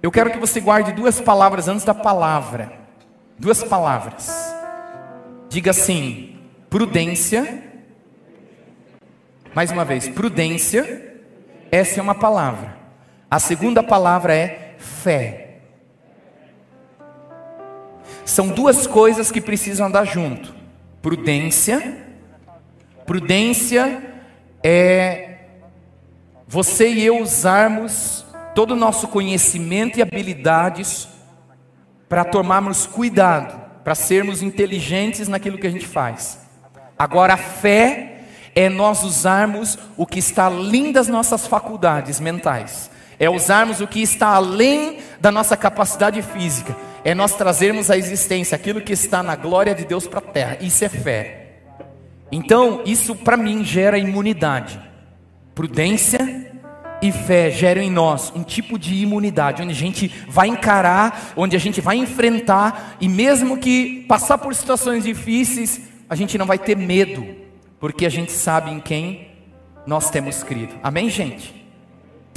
Eu quero que você guarde duas palavras antes da palavra. Duas palavras. Diga assim: prudência. Mais uma vez, prudência. Essa é uma palavra. A segunda palavra é fé. São duas coisas que precisam andar junto. Prudência. Prudência é você e eu usarmos todo o nosso conhecimento e habilidades para tomarmos cuidado, para sermos inteligentes naquilo que a gente faz. Agora, a fé é nós usarmos o que está além das nossas faculdades mentais, é usarmos o que está além da nossa capacidade física, é nós trazermos à existência aquilo que está na glória de Deus para a terra. Isso é fé. Então, isso para mim gera imunidade. Prudência e fé geram em nós um tipo de imunidade, onde a gente vai encarar, onde a gente vai enfrentar, e mesmo que passar por situações difíceis, a gente não vai ter medo, porque a gente sabe em quem nós temos crido. Amém, gente?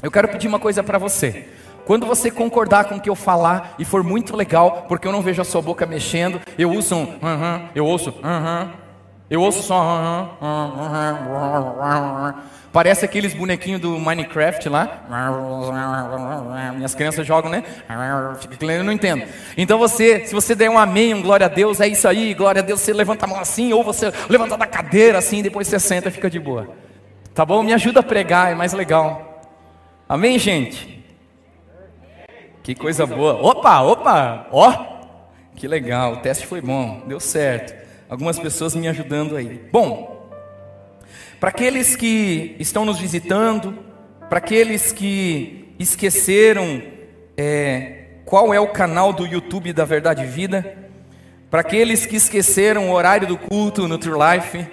Eu quero pedir uma coisa para você. Quando você concordar com o que eu falar e for muito legal, porque eu não vejo a sua boca mexendo, eu uso um, uh -huh, eu ouço, uh -huh, eu ouço só. Parece aqueles bonequinhos do Minecraft lá. Minhas crianças jogam, né? Eu não entendo. Então você, se você der um amém, um glória a Deus, é isso aí, glória a Deus, você levanta a mão assim, ou você levanta da cadeira assim, depois você senta e fica de boa. Tá bom? Me ajuda a pregar, é mais legal. Amém, gente? Que coisa boa. Opa, opa, ó. Que legal, o teste foi bom, deu certo. Algumas pessoas me ajudando aí. Bom, para aqueles que estão nos visitando, para aqueles que esqueceram é, qual é o canal do YouTube da Verdade Vida, para aqueles que esqueceram o horário do culto no True Life,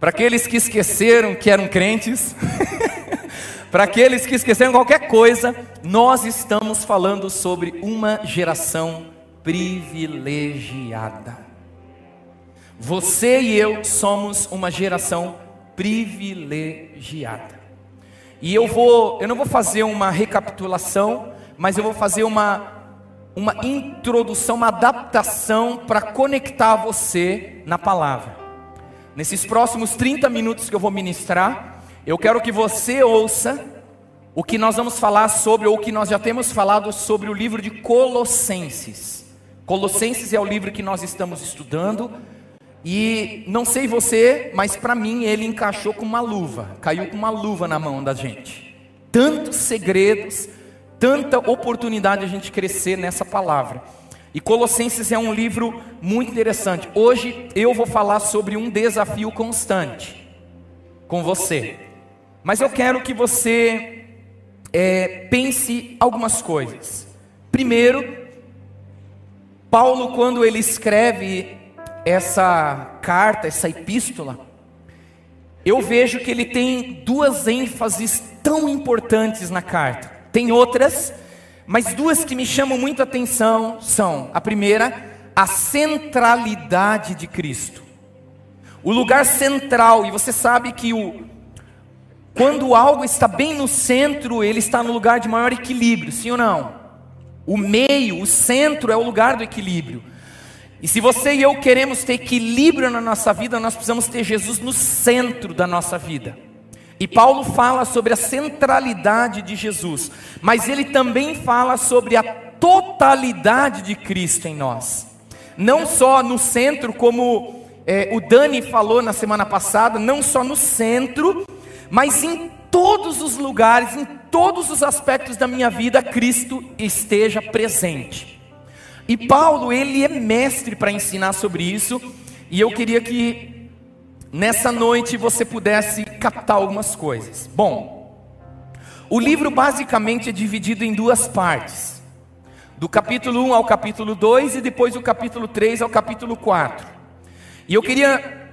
para aqueles que esqueceram que eram crentes, para aqueles que esqueceram qualquer coisa, nós estamos falando sobre uma geração privilegiada. Você e eu somos uma geração privilegiada. E eu vou, eu não vou fazer uma recapitulação, mas eu vou fazer uma uma introdução, uma adaptação para conectar você na palavra. Nesses próximos 30 minutos que eu vou ministrar, eu quero que você ouça o que nós vamos falar sobre, ou o que nós já temos falado sobre o livro de Colossenses. Colossenses é o livro que nós estamos estudando, e não sei você, mas para mim ele encaixou com uma luva, caiu com uma luva na mão da gente. Tantos segredos, tanta oportunidade a gente crescer nessa palavra. E Colossenses é um livro muito interessante. Hoje eu vou falar sobre um desafio constante com você. Mas eu quero que você é, pense algumas coisas. Primeiro, Paulo, quando ele escreve essa carta, essa epístola, eu vejo que ele tem duas ênfases tão importantes na carta. Tem outras, mas duas que me chamam muita atenção são: a primeira, a centralidade de Cristo. O lugar central, e você sabe que o, quando algo está bem no centro, ele está no lugar de maior equilíbrio, sim ou não? O meio, o centro é o lugar do equilíbrio. E se você e eu queremos ter equilíbrio na nossa vida, nós precisamos ter Jesus no centro da nossa vida. E Paulo fala sobre a centralidade de Jesus, mas ele também fala sobre a totalidade de Cristo em nós. Não só no centro, como é, o Dani falou na semana passada, não só no centro, mas em todos os lugares, em todos os aspectos da minha vida, Cristo esteja presente. E Paulo, ele é mestre para ensinar sobre isso, e eu queria que nessa noite você pudesse captar algumas coisas. Bom, o livro basicamente é dividido em duas partes. Do capítulo 1 ao capítulo 2 e depois do capítulo 3 ao capítulo 4. E eu queria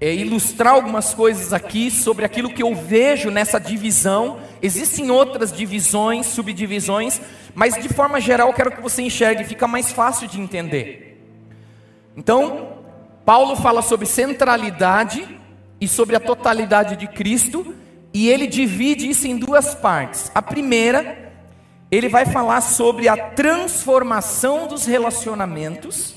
é, ilustrar algumas coisas aqui sobre aquilo que eu vejo nessa divisão. Existem outras divisões, subdivisões, mas de forma geral quero que você enxergue, fica mais fácil de entender. Então, Paulo fala sobre centralidade e sobre a totalidade de Cristo, e ele divide isso em duas partes. A primeira ele vai falar sobre a transformação dos relacionamentos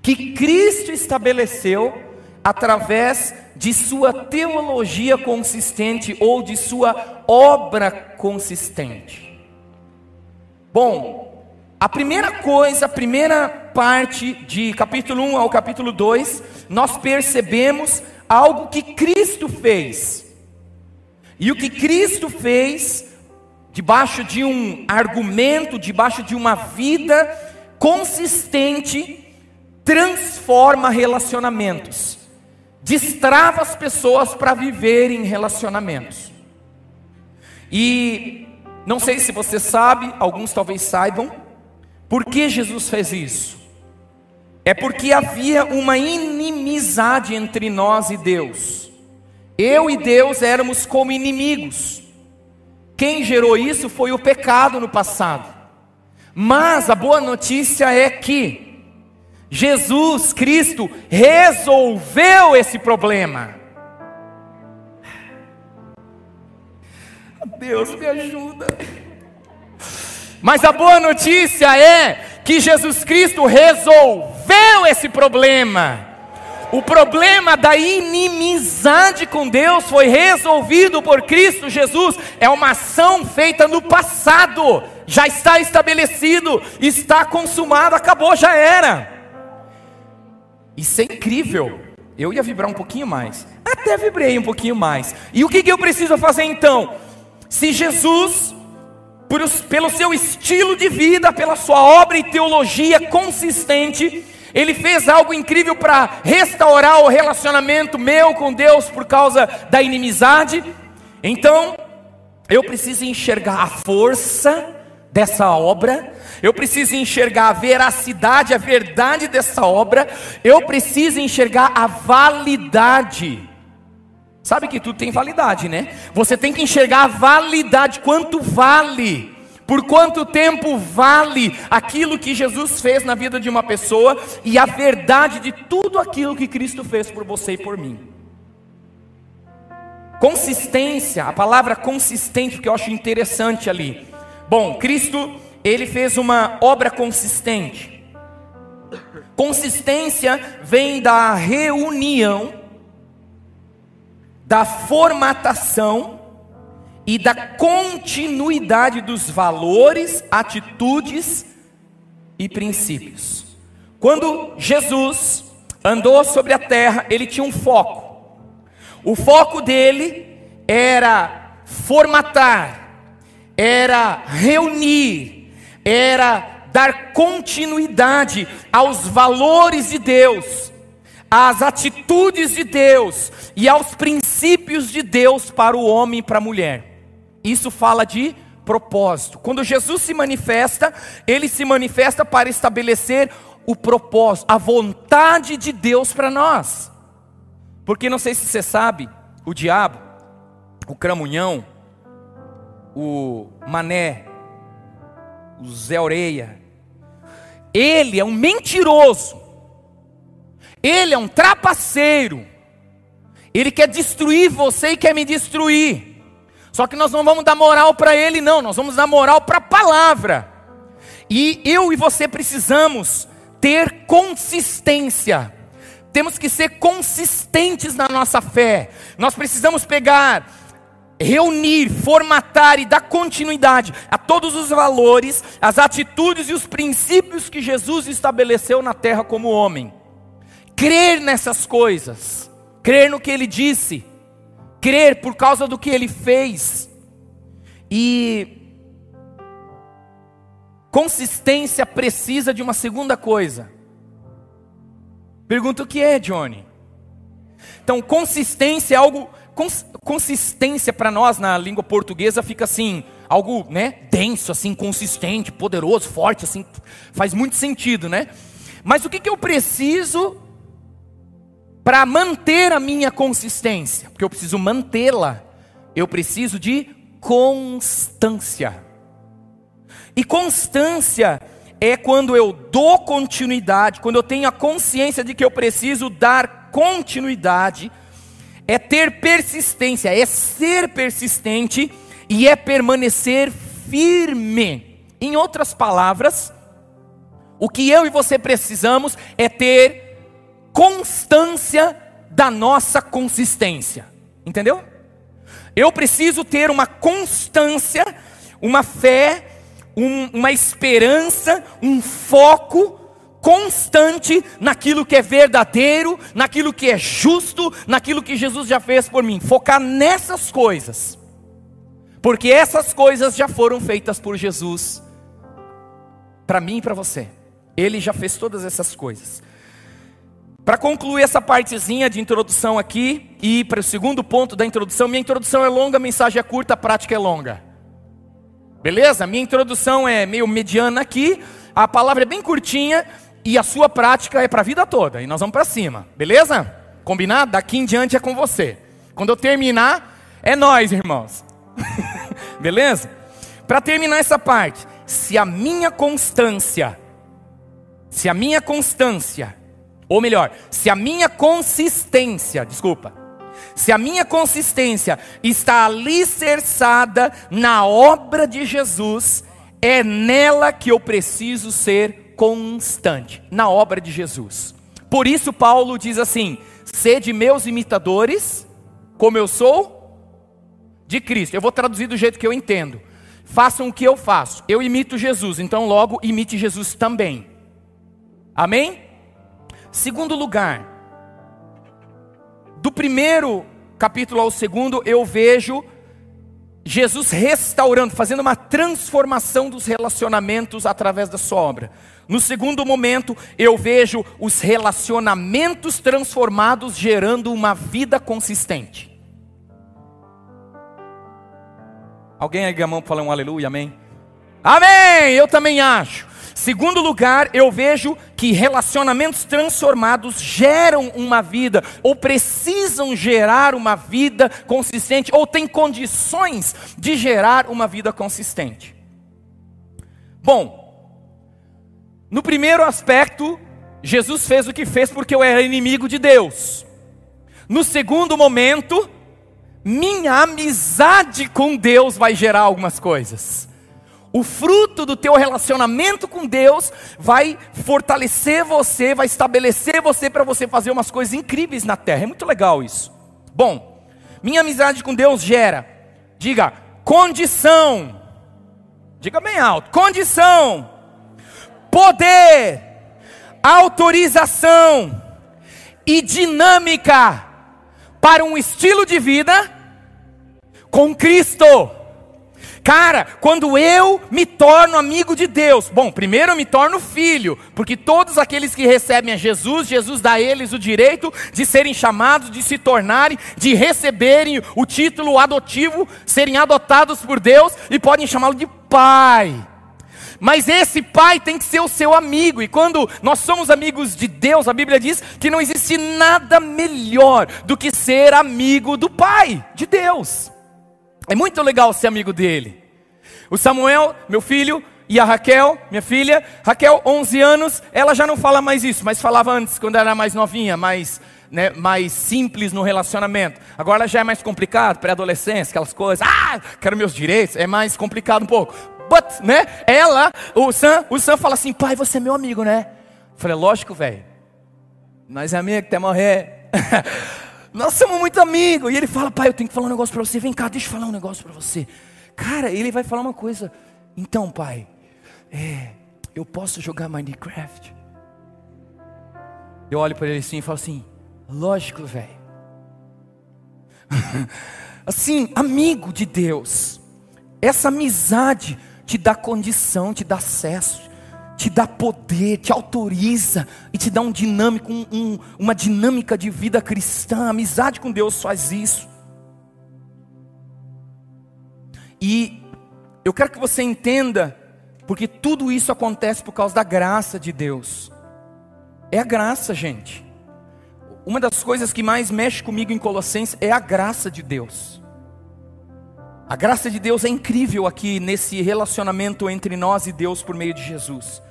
que Cristo estabeleceu através de sua teologia consistente ou de sua obra consistente. Bom, a primeira coisa, a primeira parte de capítulo 1 ao capítulo 2, nós percebemos algo que Cristo fez. E o que Cristo fez, debaixo de um argumento, debaixo de uma vida consistente, transforma relacionamentos, destrava as pessoas para viver em relacionamentos. E não sei se você sabe, alguns talvez saibam, por que Jesus fez isso? É porque havia uma inimizade entre nós e Deus. Eu e Deus éramos como inimigos. Quem gerou isso foi o pecado no passado. Mas a boa notícia é que Jesus Cristo resolveu esse problema. Deus me ajuda. Mas a boa notícia é que Jesus Cristo resolveu esse problema. O problema da inimizade com Deus foi resolvido por Cristo Jesus. É uma ação feita no passado, já está estabelecido, está consumado, acabou, já era. Isso é incrível. Eu ia vibrar um pouquinho mais, até vibrei um pouquinho mais. E o que, que eu preciso fazer então? Se Jesus pelo seu estilo de vida, pela sua obra e teologia consistente, ele fez algo incrível para restaurar o relacionamento meu com Deus por causa da inimizade. Então, eu preciso enxergar a força dessa obra, eu preciso enxergar a veracidade, a verdade dessa obra, eu preciso enxergar a validade. Sabe que tudo tem validade, né? Você tem que enxergar a validade, quanto vale. Por quanto tempo vale aquilo que Jesus fez na vida de uma pessoa e a verdade de tudo aquilo que Cristo fez por você e por mim? Consistência, a palavra consistente, que eu acho interessante ali. Bom, Cristo, ele fez uma obra consistente. Consistência vem da reunião da formatação e da continuidade dos valores, atitudes e princípios. Quando Jesus andou sobre a terra, ele tinha um foco. O foco dele era formatar, era reunir, era dar continuidade aos valores de Deus às atitudes de Deus e aos princípios de Deus para o homem e para a mulher. Isso fala de propósito. Quando Jesus se manifesta, ele se manifesta para estabelecer o propósito, a vontade de Deus para nós. Porque não sei se você sabe, o diabo, o cramunhão, o mané, o Zé Oreia, ele é um mentiroso. Ele é um trapaceiro. Ele quer destruir você e quer me destruir. Só que nós não vamos dar moral para ele, não. Nós vamos dar moral para a palavra. E eu e você precisamos ter consistência. Temos que ser consistentes na nossa fé. Nós precisamos pegar, reunir, formatar e dar continuidade a todos os valores, as atitudes e os princípios que Jesus estabeleceu na terra como homem crer nessas coisas, crer no que ele disse, crer por causa do que ele fez, e consistência precisa de uma segunda coisa. Pergunta o que é, Johnny? Então, consistência é algo. Cons, consistência para nós na língua portuguesa fica assim, algo, né, denso, assim, consistente, poderoso, forte, assim, faz muito sentido, né? Mas o que, que eu preciso para manter a minha consistência, porque eu preciso mantê-la, eu preciso de constância. E constância é quando eu dou continuidade, quando eu tenho a consciência de que eu preciso dar continuidade, é ter persistência, é ser persistente e é permanecer firme. Em outras palavras, o que eu e você precisamos é ter constância da nossa consistência. Entendeu? Eu preciso ter uma constância, uma fé, um, uma esperança, um foco constante naquilo que é verdadeiro, naquilo que é justo, naquilo que Jesus já fez por mim. Focar nessas coisas. Porque essas coisas já foram feitas por Jesus para mim e para você. Ele já fez todas essas coisas. Para concluir essa partezinha de introdução aqui e para o segundo ponto da introdução, minha introdução é longa, a mensagem é curta, a prática é longa. Beleza? Minha introdução é meio mediana aqui, a palavra é bem curtinha e a sua prática é para a vida toda. E nós vamos para cima, beleza? Combinado? Daqui em diante é com você. Quando eu terminar, é nós, irmãos. beleza? Para terminar essa parte, se a minha constância, se a minha constância ou melhor, se a minha consistência, desculpa, se a minha consistência está alicerçada na obra de Jesus, é nela que eu preciso ser constante, na obra de Jesus. Por isso, Paulo diz assim: sede meus imitadores, como eu sou de Cristo. Eu vou traduzir do jeito que eu entendo. Façam o que eu faço. Eu imito Jesus, então logo imite Jesus também. Amém? Segundo lugar, do primeiro capítulo ao segundo, eu vejo Jesus restaurando, fazendo uma transformação dos relacionamentos através da sua obra. No segundo momento, eu vejo os relacionamentos transformados gerando uma vida consistente. Alguém aí a mão para falar um aleluia, amém? Amém! Eu também acho. Segundo lugar, eu vejo que relacionamentos transformados geram uma vida, ou precisam gerar uma vida consistente, ou têm condições de gerar uma vida consistente. Bom, no primeiro aspecto, Jesus fez o que fez porque eu era inimigo de Deus. No segundo momento, minha amizade com Deus vai gerar algumas coisas. O fruto do teu relacionamento com Deus vai fortalecer você, vai estabelecer você para você fazer umas coisas incríveis na terra. É muito legal isso. Bom, minha amizade com Deus gera, diga, condição. Diga bem alto: condição, poder, autorização e dinâmica para um estilo de vida com Cristo. Cara, quando eu me torno amigo de Deus, bom, primeiro eu me torno filho, porque todos aqueles que recebem a Jesus, Jesus dá a eles o direito de serem chamados, de se tornarem, de receberem o título adotivo, serem adotados por Deus e podem chamá-lo de pai. Mas esse pai tem que ser o seu amigo, e quando nós somos amigos de Deus, a Bíblia diz que não existe nada melhor do que ser amigo do pai, de Deus. É muito legal ser amigo dele. O Samuel, meu filho, e a Raquel, minha filha, Raquel, 11 anos, ela já não fala mais isso, mas falava antes, quando era mais novinha, mais, né, mais simples no relacionamento. Agora já é mais complicado, pré-adolescência, aquelas coisas, ah, quero meus direitos, é mais complicado um pouco. But, né, ela, o Sam, o Sam fala assim, pai, você é meu amigo, né? Eu falei, lógico, velho. Nós é amigo até morrer. Nós somos muito amigos. E ele fala, pai, eu tenho que falar um negócio para você. Vem cá, deixa eu falar um negócio para você. Cara, ele vai falar uma coisa. Então, pai, é, eu posso jogar Minecraft? Eu olho para ele assim e falo assim, lógico, velho. assim, amigo de Deus. Essa amizade te dá condição, te dá acesso te dá poder, te autoriza e te dá um dinâmico, um, um, uma dinâmica de vida cristã. A amizade com Deus faz isso. E eu quero que você entenda, porque tudo isso acontece por causa da graça de Deus. É a graça, gente. Uma das coisas que mais mexe comigo em Colossenses é a graça de Deus. A graça de Deus é incrível aqui nesse relacionamento entre nós e Deus por meio de Jesus.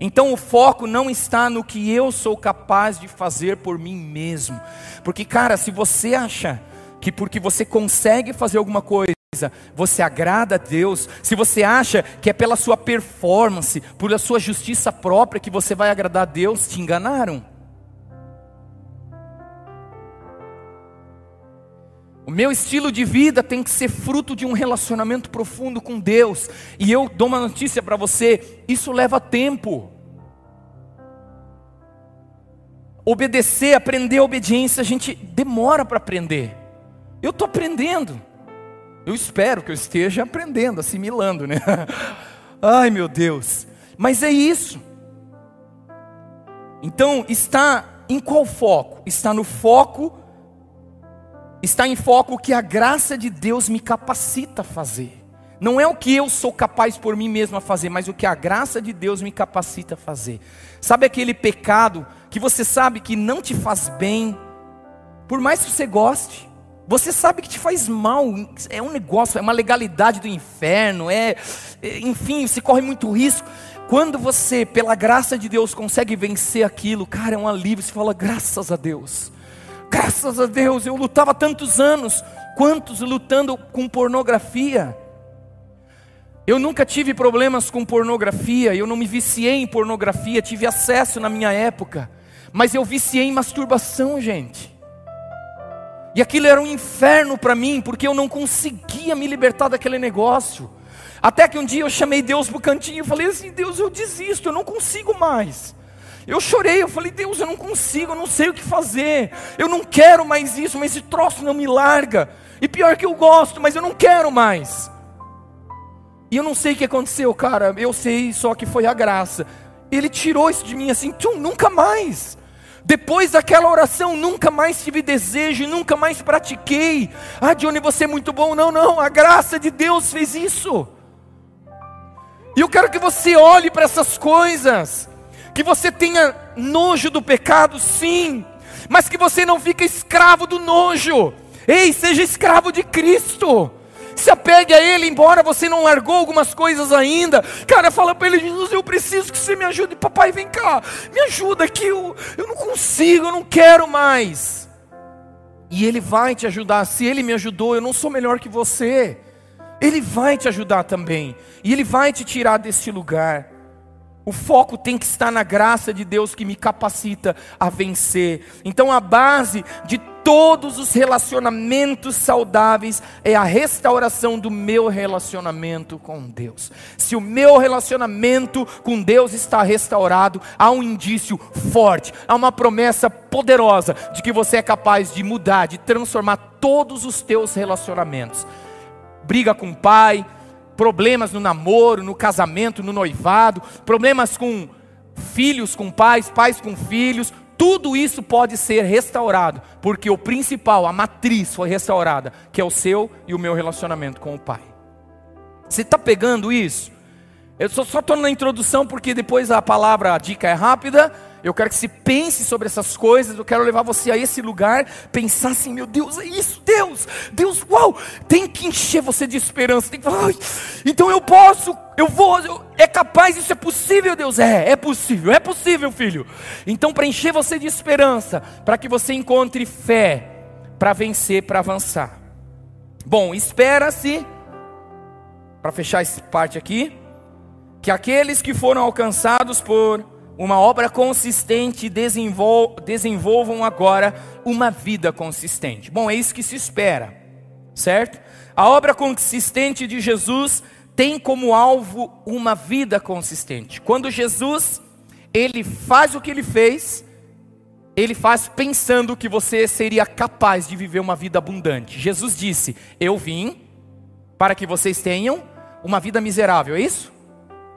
Então o foco não está no que eu sou capaz de fazer por mim mesmo. Porque, cara, se você acha que porque você consegue fazer alguma coisa, você agrada a Deus, se você acha que é pela sua performance, por a sua justiça própria que você vai agradar a Deus, te enganaram. Meu estilo de vida tem que ser fruto de um relacionamento profundo com Deus. E eu dou uma notícia para você: isso leva tempo. Obedecer, aprender a obediência, a gente demora para aprender. Eu estou aprendendo. Eu espero que eu esteja aprendendo, assimilando, né? Ai meu Deus. Mas é isso. Então, está em qual foco? Está no foco está em foco o que a graça de Deus me capacita a fazer. Não é o que eu sou capaz por mim mesmo a fazer, mas o que a graça de Deus me capacita a fazer. Sabe aquele pecado que você sabe que não te faz bem, por mais que você goste, você sabe que te faz mal, é um negócio, é uma legalidade do inferno, é, é enfim, você corre muito risco. Quando você, pela graça de Deus, consegue vencer aquilo, cara, é um alívio, você fala, graças a Deus. Graças a Deus, eu lutava tantos anos. Quantos lutando com pornografia? Eu nunca tive problemas com pornografia, eu não me viciei em pornografia, tive acesso na minha época, mas eu viciei em masturbação, gente. E aquilo era um inferno para mim, porque eu não conseguia me libertar daquele negócio. Até que um dia eu chamei Deus para o cantinho e falei assim: Deus, eu desisto, eu não consigo mais. Eu chorei, eu falei, Deus, eu não consigo, eu não sei o que fazer. Eu não quero mais isso, mas esse troço não me larga. E pior que eu gosto, mas eu não quero mais. E eu não sei o que aconteceu, cara. Eu sei só que foi a graça. Ele tirou isso de mim assim, tchum, nunca mais. Depois daquela oração, nunca mais tive desejo, nunca mais pratiquei. Ah, Johnny, você é muito bom. Não, não, a graça de Deus fez isso. E eu quero que você olhe para essas coisas que você tenha nojo do pecado, sim, mas que você não fique escravo do nojo. Ei, seja escravo de Cristo. Se apegue a Ele, embora você não largou algumas coisas ainda. Cara, fala para Ele, Jesus, eu preciso que você me ajude. Papai, vem cá, me ajuda aqui. Eu, eu não consigo, eu não quero mais. E Ele vai te ajudar. Se Ele me ajudou, eu não sou melhor que você. Ele vai te ajudar também. E Ele vai te tirar desse lugar. O foco tem que estar na graça de Deus que me capacita a vencer. Então a base de todos os relacionamentos saudáveis é a restauração do meu relacionamento com Deus. Se o meu relacionamento com Deus está restaurado, há um indício forte, há uma promessa poderosa de que você é capaz de mudar, de transformar todos os teus relacionamentos. Briga com o pai, problemas no namoro, no casamento, no noivado, problemas com filhos com pais, pais com filhos, tudo isso pode ser restaurado, porque o principal, a matriz foi restaurada, que é o seu e o meu relacionamento com o Pai. Você está pegando isso? Eu só estou na introdução porque depois a palavra, a dica é rápida eu quero que se pense sobre essas coisas. Eu quero levar você a esse lugar, pensar assim, meu Deus, é isso, Deus, Deus, uau, tem que encher você de esperança. Tem que falar, então eu posso, eu vou, eu, é capaz, isso é possível, Deus, é, é possível, é possível, filho. Então para encher você de esperança, para que você encontre fé para vencer, para avançar. Bom, espera-se para fechar essa parte aqui, que aqueles que foram alcançados por uma obra consistente, desenvol desenvolvam agora uma vida consistente. Bom, é isso que se espera, certo? A obra consistente de Jesus tem como alvo uma vida consistente. Quando Jesus ele faz o que ele fez, ele faz pensando que você seria capaz de viver uma vida abundante. Jesus disse: Eu vim para que vocês tenham uma vida miserável, é isso?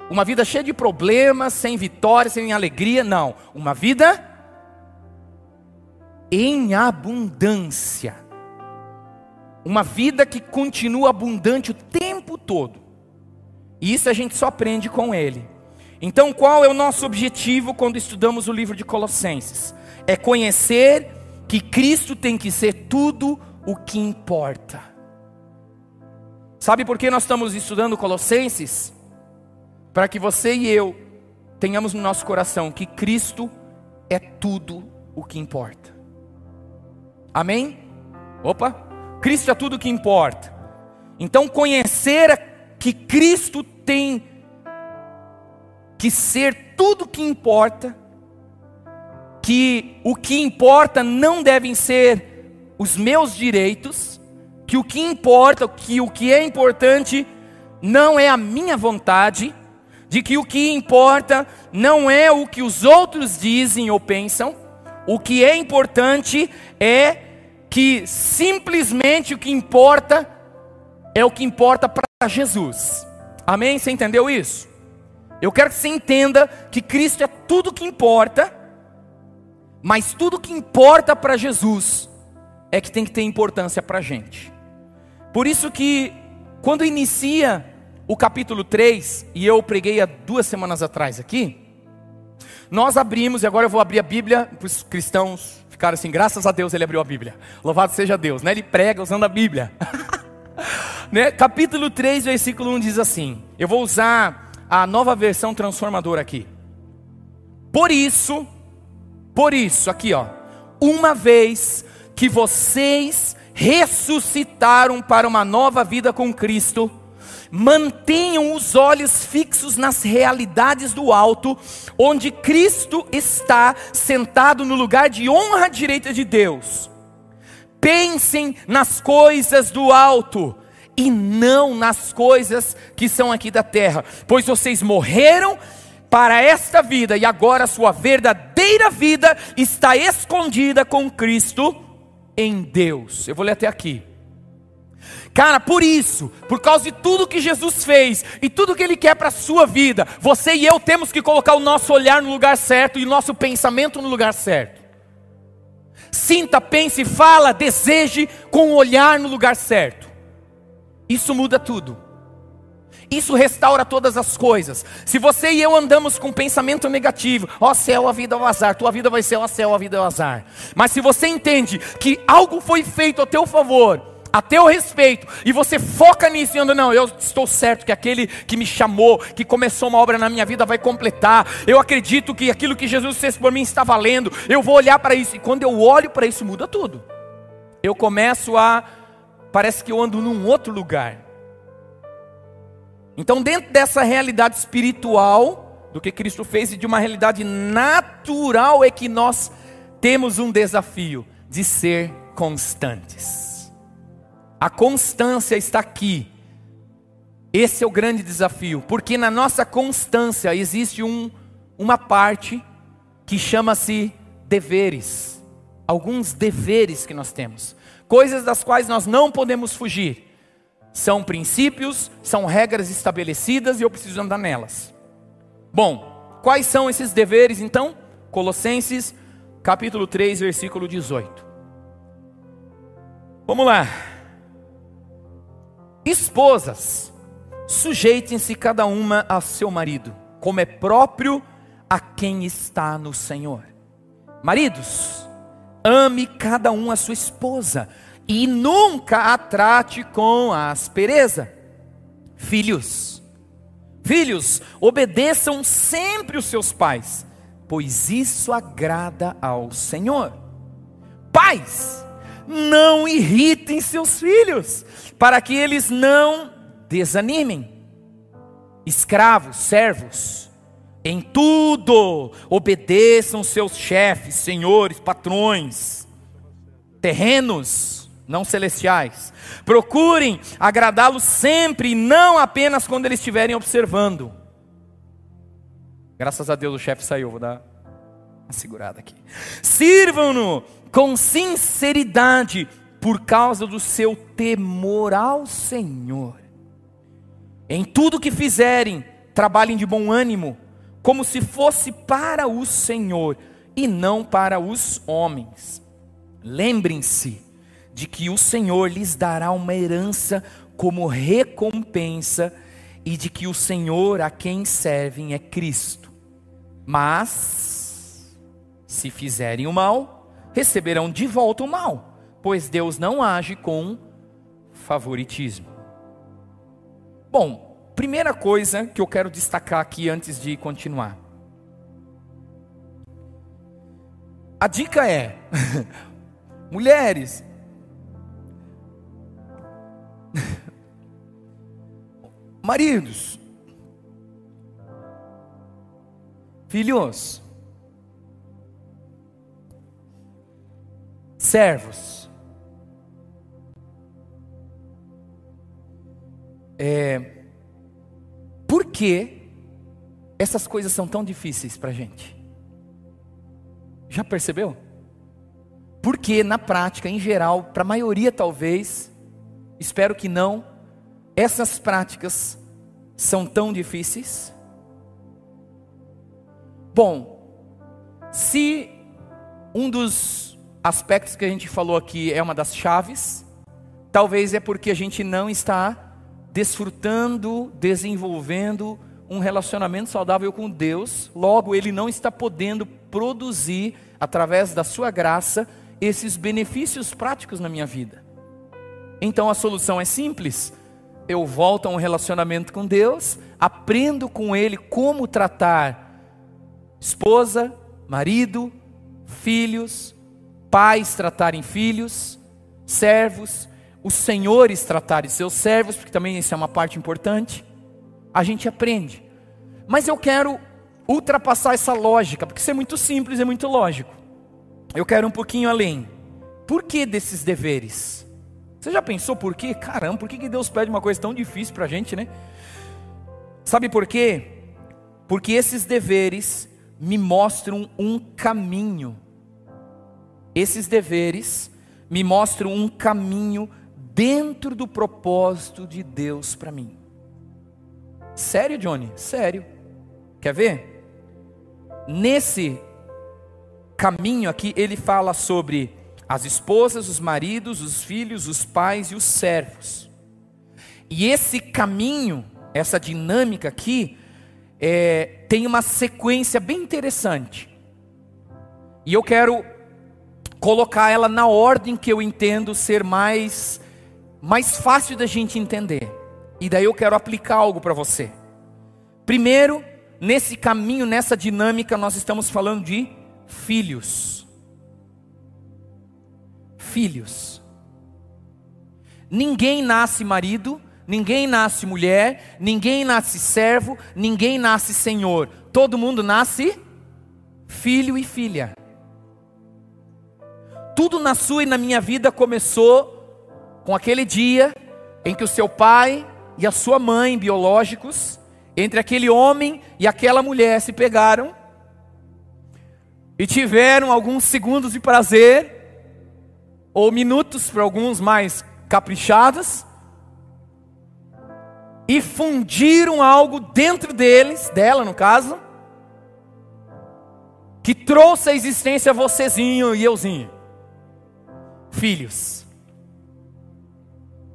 Uma vida cheia de problemas, sem vitória, sem alegria, não. Uma vida em abundância. Uma vida que continua abundante o tempo todo. E isso a gente só aprende com Ele. Então, qual é o nosso objetivo quando estudamos o livro de Colossenses? É conhecer que Cristo tem que ser tudo o que importa. Sabe por que nós estamos estudando Colossenses? Para que você e eu tenhamos no nosso coração que Cristo é tudo o que importa. Amém? Opa! Cristo é tudo o que importa. Então, conhecer que Cristo tem que ser tudo que importa, que o que importa não devem ser os meus direitos, que o que importa, que o que é importante não é a minha vontade, de que o que importa não é o que os outros dizem ou pensam, o que é importante é que simplesmente o que importa é o que importa para Jesus. Amém? Você entendeu isso? Eu quero que você entenda que Cristo é tudo que importa, mas tudo que importa para Jesus é que tem que ter importância para a gente. Por isso que quando inicia o capítulo 3, e eu preguei há duas semanas atrás aqui, nós abrimos, e agora eu vou abrir a Bíblia para os cristãos ficarem assim, graças a Deus ele abriu a Bíblia. Louvado seja Deus, né? Ele prega usando a Bíblia. né? Capítulo 3, versículo 1 diz assim: Eu vou usar a nova versão transformadora aqui. Por isso, por isso, aqui ó, uma vez que vocês ressuscitaram para uma nova vida com Cristo, mantenham os olhos fixos nas realidades do alto, onde Cristo está sentado no lugar de honra à direita de Deus. Pensem nas coisas do alto e não nas coisas que são aqui da terra, pois vocês morreram para esta vida e agora a sua verdadeira vida está escondida com Cristo em Deus. Eu vou ler até aqui. Cara, por isso, por causa de tudo que Jesus fez e tudo que Ele quer para a sua vida, você e eu temos que colocar o nosso olhar no lugar certo e o nosso pensamento no lugar certo. Sinta, pense, fala, deseje com o olhar no lugar certo. Isso muda tudo. Isso restaura todas as coisas. Se você e eu andamos com pensamento negativo, ó céu, a vida é o azar, tua vida vai ser ó céu, a vida é o azar. Mas se você entende que algo foi feito a teu favor, a teu respeito, e você foca nisso e anda, não, eu estou certo que aquele que me chamou, que começou uma obra na minha vida, vai completar. Eu acredito que aquilo que Jesus fez por mim está valendo. Eu vou olhar para isso, e quando eu olho para isso, muda tudo. Eu começo a parece que eu ando num outro lugar. Então, dentro dessa realidade espiritual do que Cristo fez e de uma realidade natural, é que nós temos um desafio de ser constantes. A constância está aqui. Esse é o grande desafio, porque na nossa constância existe um, uma parte que chama-se deveres. Alguns deveres que nós temos coisas das quais nós não podemos fugir. São princípios, são regras estabelecidas e eu preciso andar nelas. Bom, quais são esses deveres então? Colossenses, capítulo 3, versículo 18. Vamos lá. Esposas, sujeitem-se cada uma a seu marido, como é próprio a quem está no Senhor. Maridos, ame cada um a sua esposa e nunca a trate com aspereza. Filhos, filhos, obedeçam sempre os seus pais, pois isso agrada ao Senhor. Pais, não irritem seus filhos, para que eles não desanimem. Escravos, servos, em tudo, obedeçam seus chefes, senhores, patrões, terrenos, não celestiais. Procurem agradá-los sempre, não apenas quando eles estiverem observando. Graças a Deus o chefe saiu, vou dar uma segurada aqui. Sirvam-no com sinceridade, por causa do seu temor ao Senhor. Em tudo que fizerem, trabalhem de bom ânimo como se fosse para o Senhor e não para os homens. Lembrem-se de que o Senhor lhes dará uma herança como recompensa e de que o Senhor a quem servem é Cristo. Mas, se fizerem o mal, receberão de volta o mal, pois Deus não age com favoritismo. Bom, Primeira coisa que eu quero destacar aqui antes de continuar. A dica é: mulheres, Maridos, filhos, servos, é, por que essas coisas são tão difíceis para a gente? Já percebeu? Porque na prática, em geral, para a maioria talvez, espero que não, essas práticas são tão difíceis? Bom, se um dos aspectos que a gente falou aqui é uma das chaves, talvez é porque a gente não está desfrutando, desenvolvendo um relacionamento saudável com Deus, logo ele não está podendo produzir através da sua graça esses benefícios práticos na minha vida. Então a solução é simples. Eu volto a um relacionamento com Deus, aprendo com Ele como tratar esposa, marido, filhos, pais tratarem filhos, servos, os senhores tratarem seus servos, porque também isso é uma parte importante. A gente aprende. Mas eu quero ultrapassar essa lógica, porque isso é muito simples, é muito lógico. Eu quero um pouquinho além. Por que desses deveres? Você já pensou por quê? Caramba, por que Deus pede uma coisa tão difícil para a gente, né? Sabe por quê? Porque esses deveres me mostram um caminho. Esses deveres me mostram um caminho dentro do propósito de Deus para mim. Sério, Johnny? Sério. Quer ver? Nesse caminho aqui, ele fala sobre as esposas, os maridos, os filhos, os pais e os servos. E esse caminho, essa dinâmica aqui, é, tem uma sequência bem interessante. E eu quero colocar ela na ordem que eu entendo ser mais, mais fácil da gente entender. E daí eu quero aplicar algo para você. Primeiro, nesse caminho, nessa dinâmica, nós estamos falando de filhos filhos. Ninguém nasce marido, ninguém nasce mulher, ninguém nasce servo, ninguém nasce senhor. Todo mundo nasce filho e filha. Tudo na sua e na minha vida começou com aquele dia em que o seu pai e a sua mãe biológicos, entre aquele homem e aquela mulher se pegaram e tiveram alguns segundos de prazer ou minutos para alguns mais caprichados, e fundiram algo dentro deles, dela no caso, que trouxe a existência vocêzinho e euzinho. Filhos.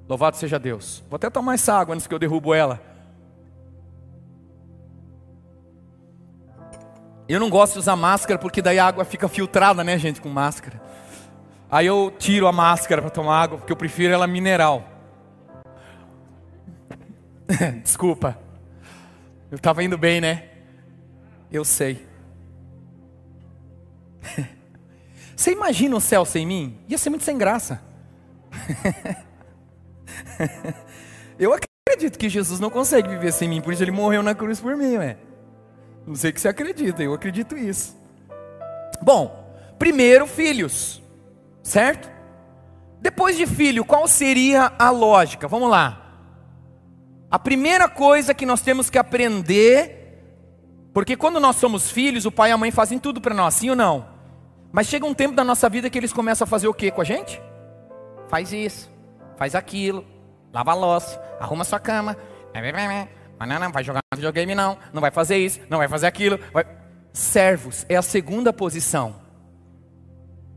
Louvado seja Deus. Vou até tomar essa água antes que eu derrubo ela. Eu não gosto de usar máscara porque daí a água fica filtrada, né, gente, com máscara. Aí eu tiro a máscara para tomar água, porque eu prefiro ela mineral. Desculpa. Eu estava indo bem, né? Eu sei. Você imagina o céu sem mim? Ia ser muito sem graça. eu acredito que Jesus não consegue viver sem mim, por isso ele morreu na cruz por mim, ué. Não sei que você acredita, eu acredito isso. Bom, primeiro, filhos. Certo? Depois de filho, qual seria a lógica? Vamos lá. A primeira coisa que nós temos que aprender, porque quando nós somos filhos, o pai e a mãe fazem tudo para nós, sim ou não? Mas chega um tempo da nossa vida que eles começam a fazer o que com a gente? Faz isso, faz aquilo, lava a louça, arruma sua cama, não vai jogar videogame não, não vai fazer isso, não vai fazer aquilo. Vai... Servos é a segunda posição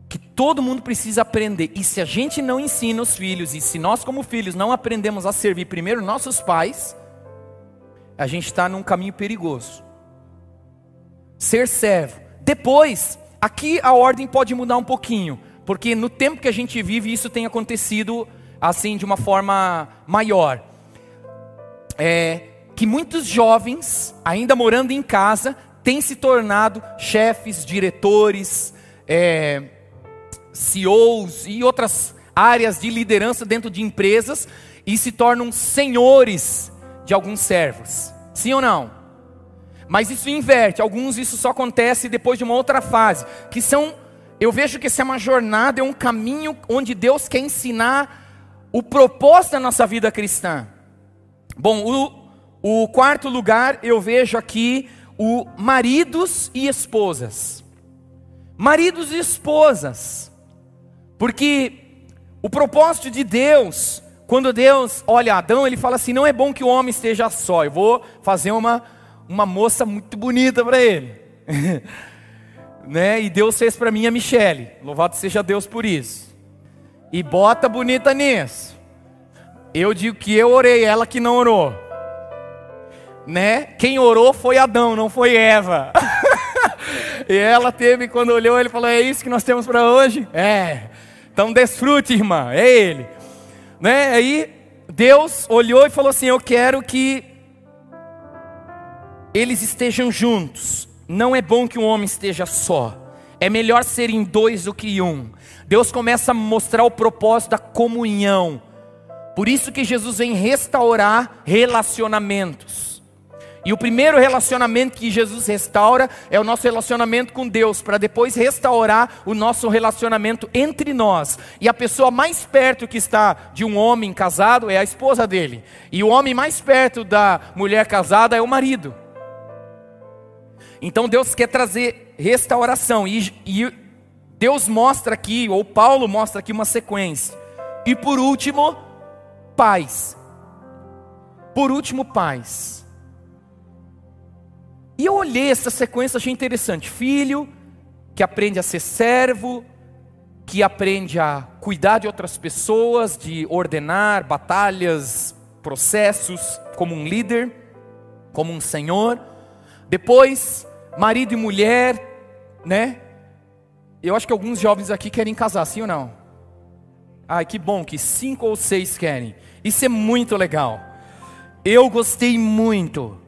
que todo mundo precisa aprender. E se a gente não ensina os filhos, e se nós, como filhos, não aprendemos a servir primeiro nossos pais, a gente está num caminho perigoso. Ser servo. Depois, aqui a ordem pode mudar um pouquinho, porque no tempo que a gente vive, isso tem acontecido assim de uma forma maior. É, que muitos jovens, ainda morando em casa, têm se tornado chefes, diretores, é, CEOs e outras áreas de liderança dentro de empresas e se tornam senhores de alguns servos. Sim ou não? Mas isso inverte, alguns isso só acontece depois de uma outra fase, que são eu vejo que essa é uma jornada, é um caminho onde Deus quer ensinar o propósito da nossa vida cristã. Bom, o, o quarto lugar eu vejo aqui o maridos e esposas. Maridos e esposas. Porque o propósito de Deus, quando Deus olha Adão, ele fala assim: não é bom que o homem esteja só, eu vou fazer uma, uma moça muito bonita para ele. né? E Deus fez para mim a Michele. Louvado seja Deus por isso. E bota bonita nisso. Eu digo que eu orei, ela que não orou. Né? Quem orou foi Adão, não foi Eva. e ela teve, quando olhou, ele falou: É isso que nós temos para hoje? É. Então desfrute, irmã, é ele. Né? Aí Deus olhou e falou assim: Eu quero que eles estejam juntos. Não é bom que um homem esteja só. É melhor serem dois do que um. Deus começa a mostrar o propósito da comunhão. Por isso que Jesus vem restaurar relacionamentos. E o primeiro relacionamento que Jesus restaura é o nosso relacionamento com Deus, para depois restaurar o nosso relacionamento entre nós. E a pessoa mais perto que está de um homem casado é a esposa dele. E o homem mais perto da mulher casada é o marido. Então Deus quer trazer restauração. E, e Deus mostra aqui, ou Paulo mostra aqui uma sequência. E por último, paz. Por último, paz. E eu olhei essa sequência, achei interessante. Filho que aprende a ser servo, que aprende a cuidar de outras pessoas, de ordenar batalhas, processos, como um líder, como um senhor. Depois, marido e mulher, né? Eu acho que alguns jovens aqui querem casar, sim ou não? Ai, que bom que cinco ou seis querem. Isso é muito legal. Eu gostei muito,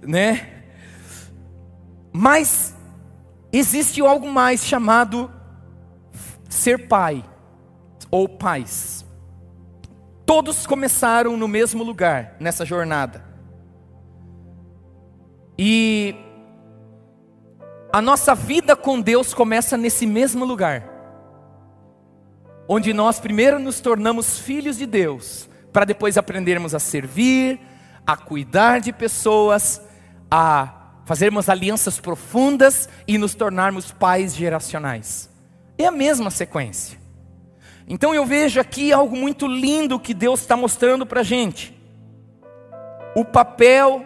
né? Mas existe algo mais chamado ser pai ou pais. Todos começaram no mesmo lugar nessa jornada. E a nossa vida com Deus começa nesse mesmo lugar, onde nós primeiro nos tornamos filhos de Deus, para depois aprendermos a servir, a cuidar de pessoas, a fazermos alianças profundas e nos tornarmos pais geracionais. É a mesma sequência. Então eu vejo aqui algo muito lindo que Deus está mostrando para a gente. O papel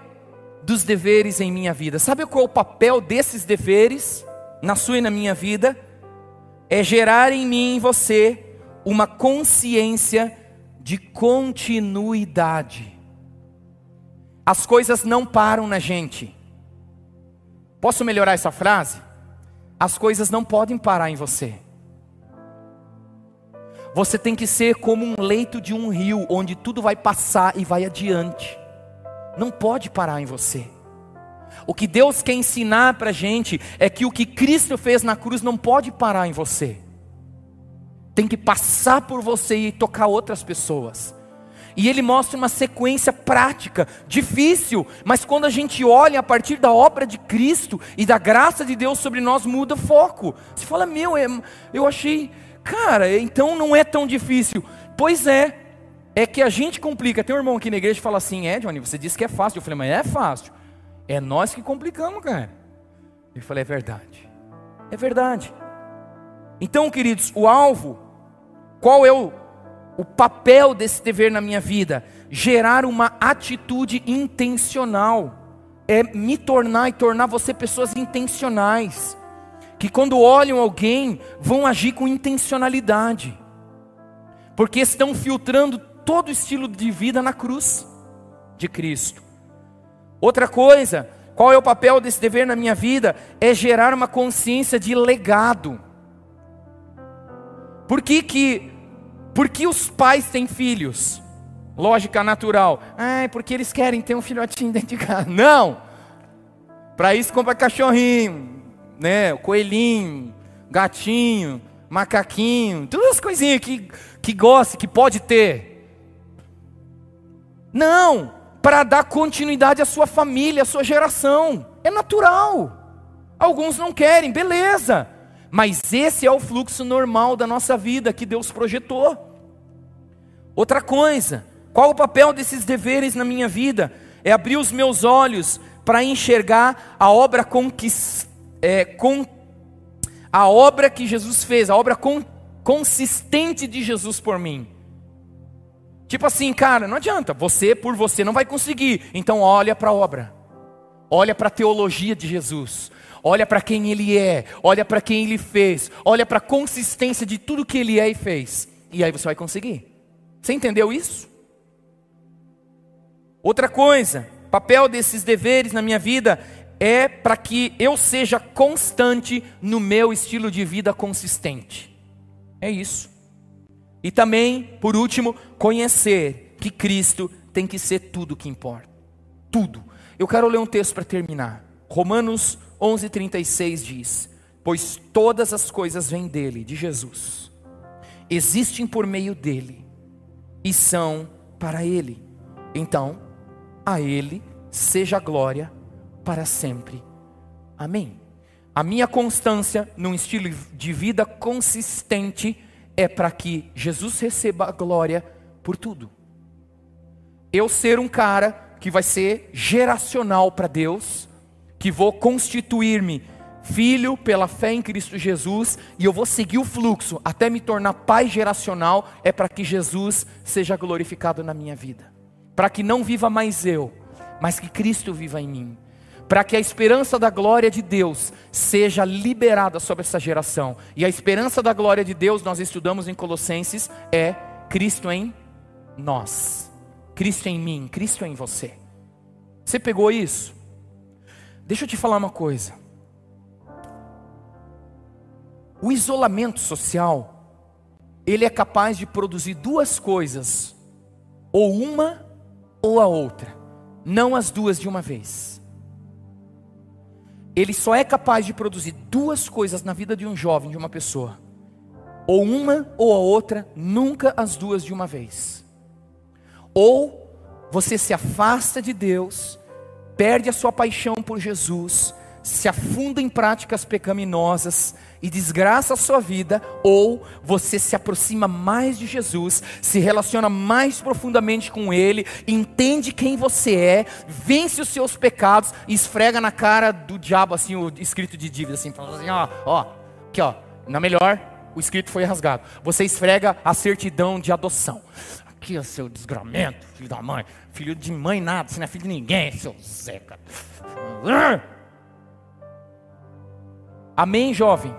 dos deveres em minha vida. Sabe qual é o papel desses deveres na sua e na minha vida? É gerar em mim e em você uma consciência de continuidade. As coisas não param na gente. Posso melhorar essa frase? As coisas não podem parar em você. Você tem que ser como um leito de um rio, onde tudo vai passar e vai adiante não pode parar em você. O que Deus quer ensinar para a gente é que o que Cristo fez na cruz não pode parar em você, tem que passar por você e tocar outras pessoas. E ele mostra uma sequência prática, difícil, mas quando a gente olha a partir da obra de Cristo e da graça de Deus sobre nós, muda o foco. Você fala, meu, é, eu achei, cara, então não é tão difícil. Pois é, é que a gente complica. Tem um irmão aqui na igreja que fala assim: é, Johnny, você disse que é fácil. Eu falei, mas é fácil. É nós que complicamos, cara. Ele falou: é verdade. É verdade. Então, queridos, o alvo, qual é o, o papel desse dever na minha vida? Gerar uma atitude intencional. É me tornar e tornar você pessoas intencionais. Que quando olham alguém, vão agir com intencionalidade. Porque estão filtrando todo o estilo de vida na cruz de Cristo. Outra coisa, qual é o papel desse dever na minha vida? É gerar uma consciência de legado. Por que que, por que os pais têm filhos? Lógica natural. Ah, porque eles querem ter um filhotinho dentro de casa. Não! Para isso compra cachorrinho, né? Coelhinho, gatinho, macaquinho, todas as coisinhas que, que gosta, que pode ter. Não, para dar continuidade à sua família, à sua geração. É natural. Alguns não querem, beleza. Mas esse é o fluxo normal da nossa vida que Deus projetou. Outra coisa, qual o papel desses deveres na minha vida? É abrir os meus olhos para enxergar a obra é, com... a obra que Jesus fez, a obra con... consistente de Jesus por mim. Tipo assim, cara, não adianta, você por você não vai conseguir. Então olha para a obra. Olha para a teologia de Jesus. Olha para quem ele é, olha para quem ele fez, olha para a consistência de tudo que ele é e fez. E aí você vai conseguir. Você entendeu isso? Outra coisa, papel desses deveres na minha vida é para que eu seja constante no meu estilo de vida consistente. É isso. E também, por último, conhecer que Cristo tem que ser tudo que importa. Tudo. Eu quero ler um texto para terminar. Romanos 11:36 diz: "Pois todas as coisas vêm dele, de Jesus. Existem por meio dele e são para ele. Então, a ele seja a glória para sempre. Amém." A minha constância num estilo de vida consistente é para que Jesus receba a glória por tudo. Eu ser um cara que vai ser geracional para Deus, que vou constituir-me filho pela fé em Cristo Jesus e eu vou seguir o fluxo até me tornar pai geracional, é para que Jesus seja glorificado na minha vida. Para que não viva mais eu, mas que Cristo viva em mim para que a esperança da glória de Deus seja liberada sobre essa geração. E a esperança da glória de Deus, nós estudamos em Colossenses, é Cristo em nós, Cristo em mim, Cristo em você. Você pegou isso? Deixa eu te falar uma coisa. O isolamento social, ele é capaz de produzir duas coisas, ou uma ou a outra, não as duas de uma vez ele só é capaz de produzir duas coisas na vida de um jovem, de uma pessoa. Ou uma ou a outra, nunca as duas de uma vez. Ou você se afasta de Deus, perde a sua paixão por Jesus, se afunda em práticas pecaminosas e desgraça a sua vida, ou você se aproxima mais de Jesus, se relaciona mais profundamente com Ele, entende quem você é, vence os seus pecados e esfrega na cara do diabo assim o escrito de dívida, assim, falando assim, ó, ó, aqui ó, na melhor, o escrito foi rasgado. Você esfrega a certidão de adoção. Aqui, ó, seu desgramento, filho da mãe, filho de mãe nada, você não é filho de ninguém, seu Zeca. Amém, jovem?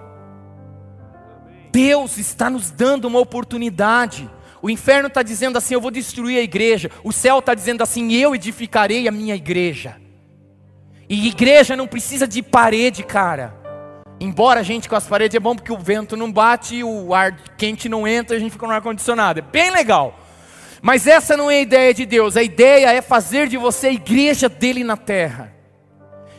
Deus está nos dando uma oportunidade. O inferno está dizendo assim: eu vou destruir a igreja. O céu está dizendo assim: eu edificarei a minha igreja. E igreja não precisa de parede, cara. Embora a gente com as paredes é bom porque o vento não bate, o ar quente não entra, a gente fica no ar condicionado. É bem legal. Mas essa não é a ideia de Deus. A ideia é fazer de você a igreja dele na terra.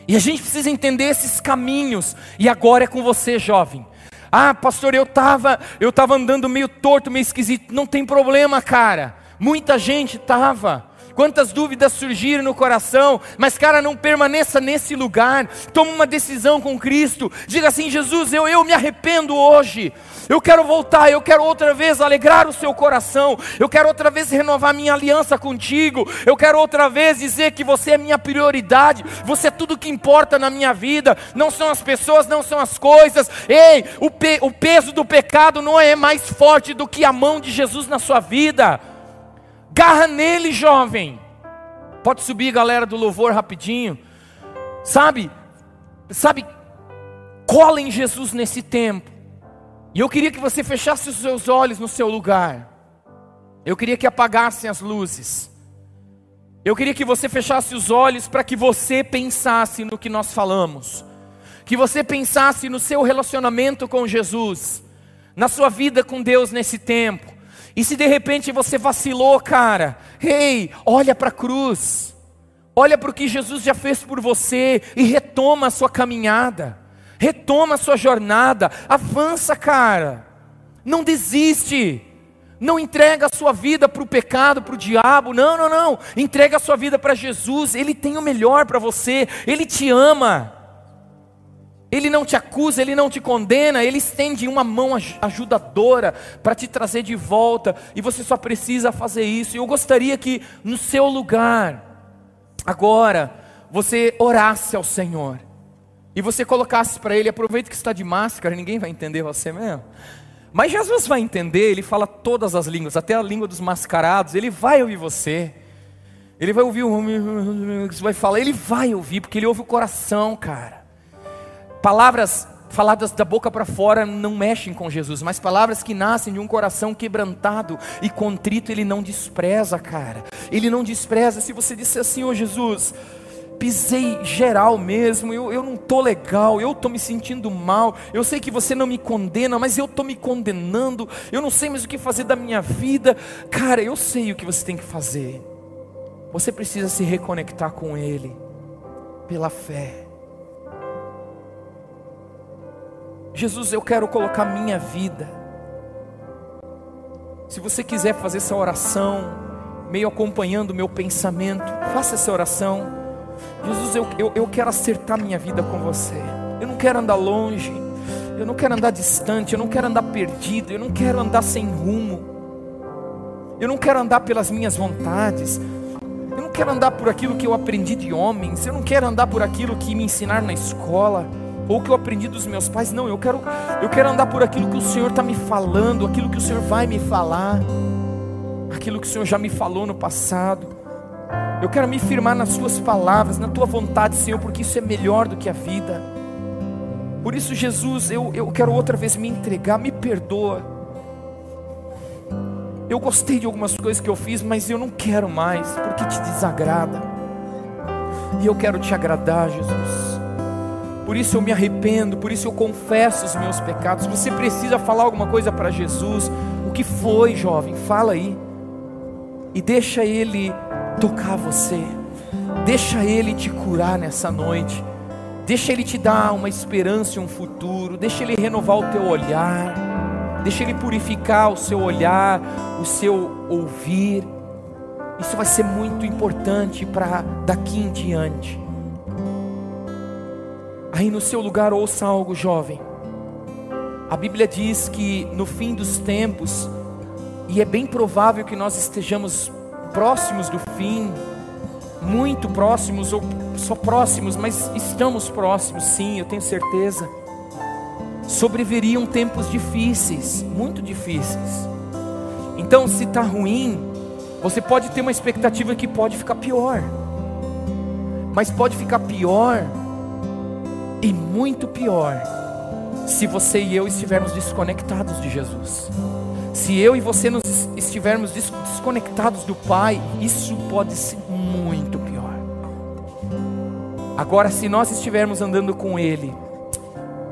E a gente precisa entender esses caminhos. E agora é com você, jovem. Ah, pastor, eu estava eu tava andando meio torto, meio esquisito. Não tem problema, cara. Muita gente estava. Quantas dúvidas surgiram no coração, mas cara, não permaneça nesse lugar. Toma uma decisão com Cristo. Diga assim: Jesus, eu, eu me arrependo hoje. Eu quero voltar, eu quero outra vez alegrar o seu coração. Eu quero outra vez renovar minha aliança contigo. Eu quero outra vez dizer que você é minha prioridade. Você é tudo que importa na minha vida. Não são as pessoas, não são as coisas. Ei, o, pe o peso do pecado não é mais forte do que a mão de Jesus na sua vida. Garra nele, jovem. Pode subir, galera do louvor, rapidinho. Sabe, sabe, cola em Jesus nesse tempo. E eu queria que você fechasse os seus olhos no seu lugar. Eu queria que apagassem as luzes. Eu queria que você fechasse os olhos para que você pensasse no que nós falamos. Que você pensasse no seu relacionamento com Jesus, na sua vida com Deus nesse tempo. E se de repente você vacilou, cara, ei, olha para a cruz, olha para o que Jesus já fez por você e retoma a sua caminhada, retoma a sua jornada, avança, cara, não desiste, Não entrega a sua vida para o pecado, para o diabo. Não, não, não. Entrega a sua vida para Jesus. Ele tem o melhor para você. Ele te ama. Ele não te acusa, ele não te condena, ele estende uma mão ajudadora para te trazer de volta, e você só precisa fazer isso. E eu gostaria que no seu lugar, agora, você orasse ao Senhor, e você colocasse para Ele, aproveita que está de máscara, ninguém vai entender você mesmo. Mas Jesus vai entender, Ele fala todas as línguas, até a língua dos mascarados, Ele vai ouvir você. Ele vai ouvir o que você vai falar, Ele vai ouvir, porque Ele ouve o coração, cara. Palavras faladas da boca para fora não mexem com Jesus, mas palavras que nascem de um coração quebrantado e contrito, ele não despreza, cara. Ele não despreza. Se você disser assim, ô oh, Jesus, pisei geral mesmo, eu, eu não estou legal, eu estou me sentindo mal, eu sei que você não me condena, mas eu estou me condenando, eu não sei mais o que fazer da minha vida. Cara, eu sei o que você tem que fazer. Você precisa se reconectar com Ele pela fé. Jesus, eu quero colocar minha vida. Se você quiser fazer essa oração, meio acompanhando o meu pensamento, faça essa oração. Jesus, eu, eu, eu quero acertar minha vida com você. Eu não quero andar longe, eu não quero andar distante, eu não quero andar perdido, eu não quero andar sem rumo, eu não quero andar pelas minhas vontades, eu não quero andar por aquilo que eu aprendi de homens, eu não quero andar por aquilo que me ensinaram na escola ou que eu aprendi dos meus pais. Não, eu quero, eu quero andar por aquilo que o Senhor está me falando, aquilo que o Senhor vai me falar, aquilo que o Senhor já me falou no passado. Eu quero me firmar nas Suas palavras, na Tua vontade, Senhor, porque isso é melhor do que a vida. Por isso, Jesus, eu, eu quero outra vez me entregar, me perdoa. Eu gostei de algumas coisas que eu fiz, mas eu não quero mais, porque te desagrada. E eu quero te agradar, Jesus por isso eu me arrependo, por isso eu confesso os meus pecados. Você precisa falar alguma coisa para Jesus. O que foi, jovem? Fala aí. E deixa Ele tocar você. Deixa Ele te curar nessa noite. Deixa Ele te dar uma esperança e um futuro. Deixa Ele renovar o teu olhar. Deixa Ele purificar o seu olhar, o seu ouvir. Isso vai ser muito importante para daqui em diante. Aí no seu lugar ouça algo, jovem. A Bíblia diz que no fim dos tempos, e é bem provável que nós estejamos próximos do fim, muito próximos ou só próximos, mas estamos próximos, sim, eu tenho certeza. Sobreviriam tempos difíceis, muito difíceis. Então, se está ruim, você pode ter uma expectativa que pode ficar pior, mas pode ficar pior e muito pior, se você e eu estivermos desconectados de Jesus. Se eu e você nos estivermos desconectados do Pai, isso pode ser muito pior. Agora, se nós estivermos andando com Ele,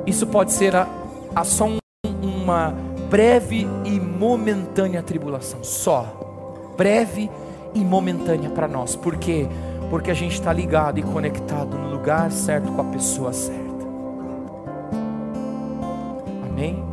isso pode ser a, a só um, uma breve e momentânea tribulação, só breve e momentânea para nós. Por quê? Porque a gente está ligado e conectado no lugar certo com a pessoa certa. Amém?